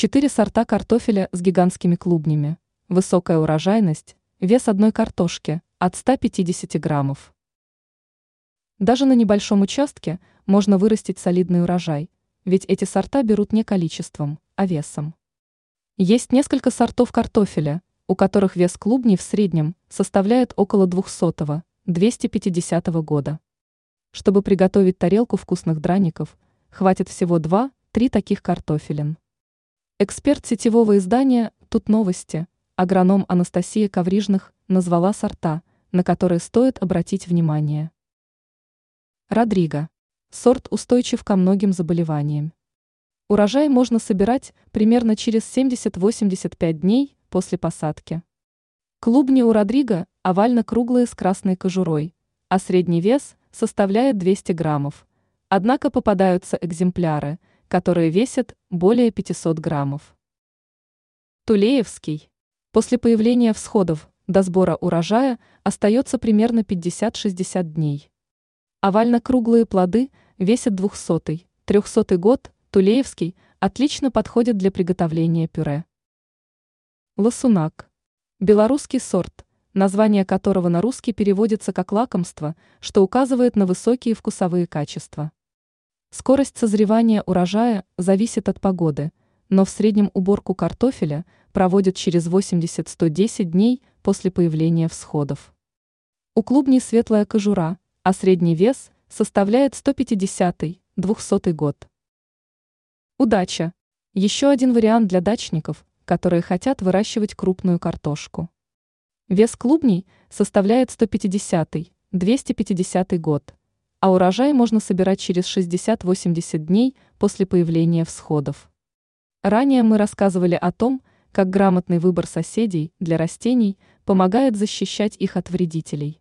Четыре сорта картофеля с гигантскими клубнями. Высокая урожайность, вес одной картошки от 150 граммов. Даже на небольшом участке можно вырастить солидный урожай, ведь эти сорта берут не количеством, а весом. Есть несколько сортов картофеля, у которых вес клубней в среднем составляет около 200-250 года. Чтобы приготовить тарелку вкусных драников, хватит всего 2-3 таких картофелин. Эксперт сетевого издания «Тут новости» агроном Анастасия Коврижных назвала сорта, на которые стоит обратить внимание. Родриго. Сорт устойчив ко многим заболеваниям. Урожай можно собирать примерно через 70-85 дней после посадки. Клубни у Родриго овально-круглые с красной кожурой, а средний вес составляет 200 граммов. Однако попадаются экземпляры, которые весят более 500 граммов. Тулеевский. После появления всходов до сбора урожая остается примерно 50-60 дней. Овально-круглые плоды весят 200-300 год, Тулеевский отлично подходит для приготовления пюре. Лосунак. Белорусский сорт, название которого на русский переводится как лакомство, что указывает на высокие вкусовые качества. Скорость созревания урожая зависит от погоды, но в среднем уборку картофеля проводят через 80-110 дней после появления всходов. У клубней светлая кожура, а средний вес составляет 150-200 год. Удача! Еще один вариант для дачников, которые хотят выращивать крупную картошку. Вес клубней составляет 150-250 год, а урожай можно собирать через 60-80 дней после появления всходов. Ранее мы рассказывали о том, как грамотный выбор соседей для растений помогает защищать их от вредителей.